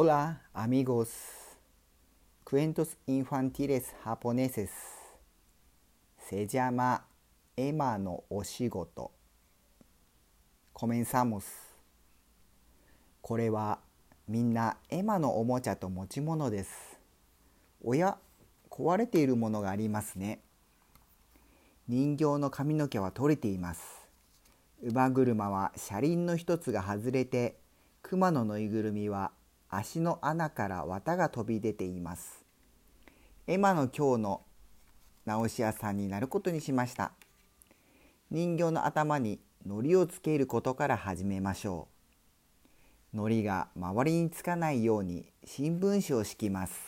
Hola amigos, cuentos infantiles japoneses. Se llama Emma のお仕事。Comenzamos. これはみんなエマのおもちゃと持ち物です。おや、壊れているものがありますね。人形の髪の毛は取れています。乳母車は車輪の一つが外れて、熊のぬいぐるみは足の穴から綿が飛び出ています。エマの今日の直し屋さんになることにしました。人形の頭に糊をつけることから始めましょう。糊が周りにつかないように新聞紙を敷きます。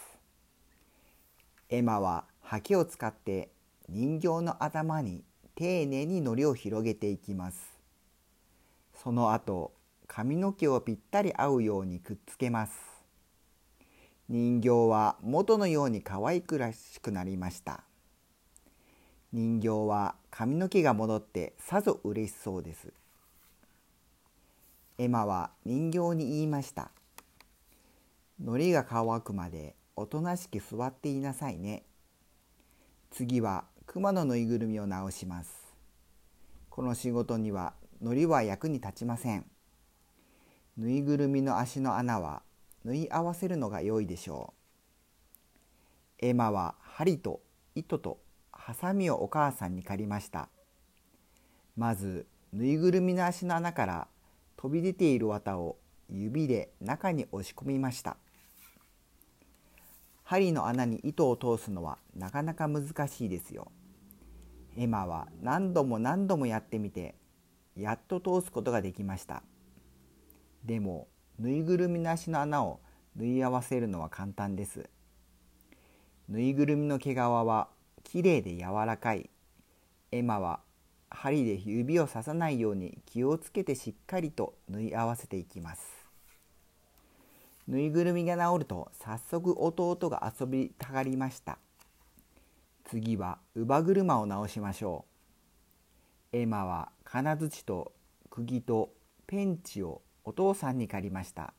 エマはハケを使って人形の頭に丁寧に糊を広げていきます。その後、髪の毛をぴったり合うようにくっつけます。人形は元のように可愛くらしくなりました。人形は髪の毛が戻ってさぞ嬉しそうです。エマは人形に言いました。糊が乾くまでおとなしく座っていなさいね。次は熊のぬいぐるみを直します。この仕事には糊は役に立ちません。ぬいぐるみの足の穴は縫い合わせるのが良いでしょう。エマは針と糸とハサミをお母さんに借りました。まずぬいぐるみの足の穴から飛び出ている綿を指で中に押し込みました。針の穴に糸を通すのはなかなか難しいですよ。エマは何度も何度もやってみてやっと通すことができました。でもぬいぐるみの足の穴を縫い合わせるのは簡単です。ぬいぐるみの毛皮はきれいで柔らかい。エマは針で指を刺さないように気をつけてしっかりと縫い合わせていきます。ぬいぐるみが治ると早速弟が遊びたがりました。次は乳母車を直しましょう。エマは金槌と釘とペンチをお父さんに借りました。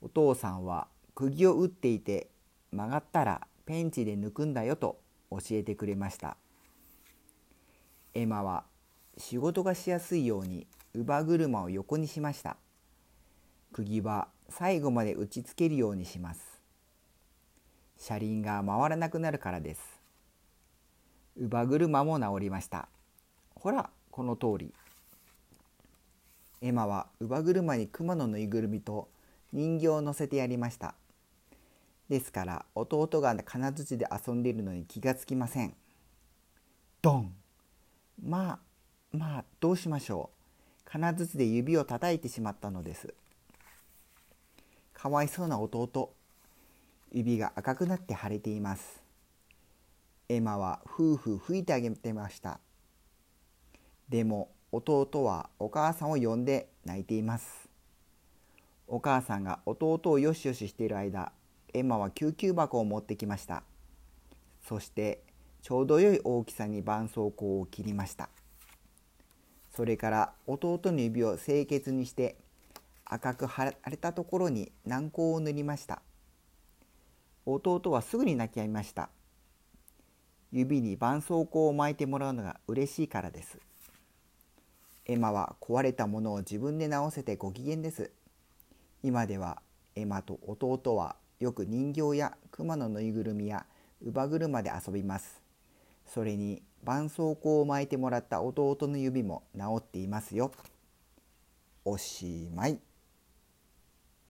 お父さんは釘を打っていて曲がったらペンチで抜くんだよと教えてくれました。エマは仕事がしやすいように乳母車を横にしました。釘は最後まで打ちつけるようにします。車輪が回らなくなるからです。乳母車も治りました。ほらこの通り。エマは乳母車に熊のぬいぐるみと人形を乗せてやりました。ですから弟が金槌で遊んでいるのに気がつきません。ドンまあまあどうしましょう。金槌で指を叩いてしまったのです。かわいそうな弟。指が赤くなって腫れています。エマは夫婦吹いてあげてました。でも弟はお母さんを呼んで泣いています。お母さんが弟をよしよししている間、エマは救急箱を持ってきました。そしてちょうど良い大きさに絆創膏を切りました。それから弟の指を清潔にして赤く腫れたところに軟膏を塗りました。弟はすぐに泣き止みました。指に絆創膏を巻いてもらうのが嬉しいからです。エマは壊れたものを自分で直せてご機嫌です。今ではエマと弟はよく人形や熊のぬいぐるみや乳母車で遊びます。それに絆創膏を巻いてもらった弟の指も治っていますよ。おしまい。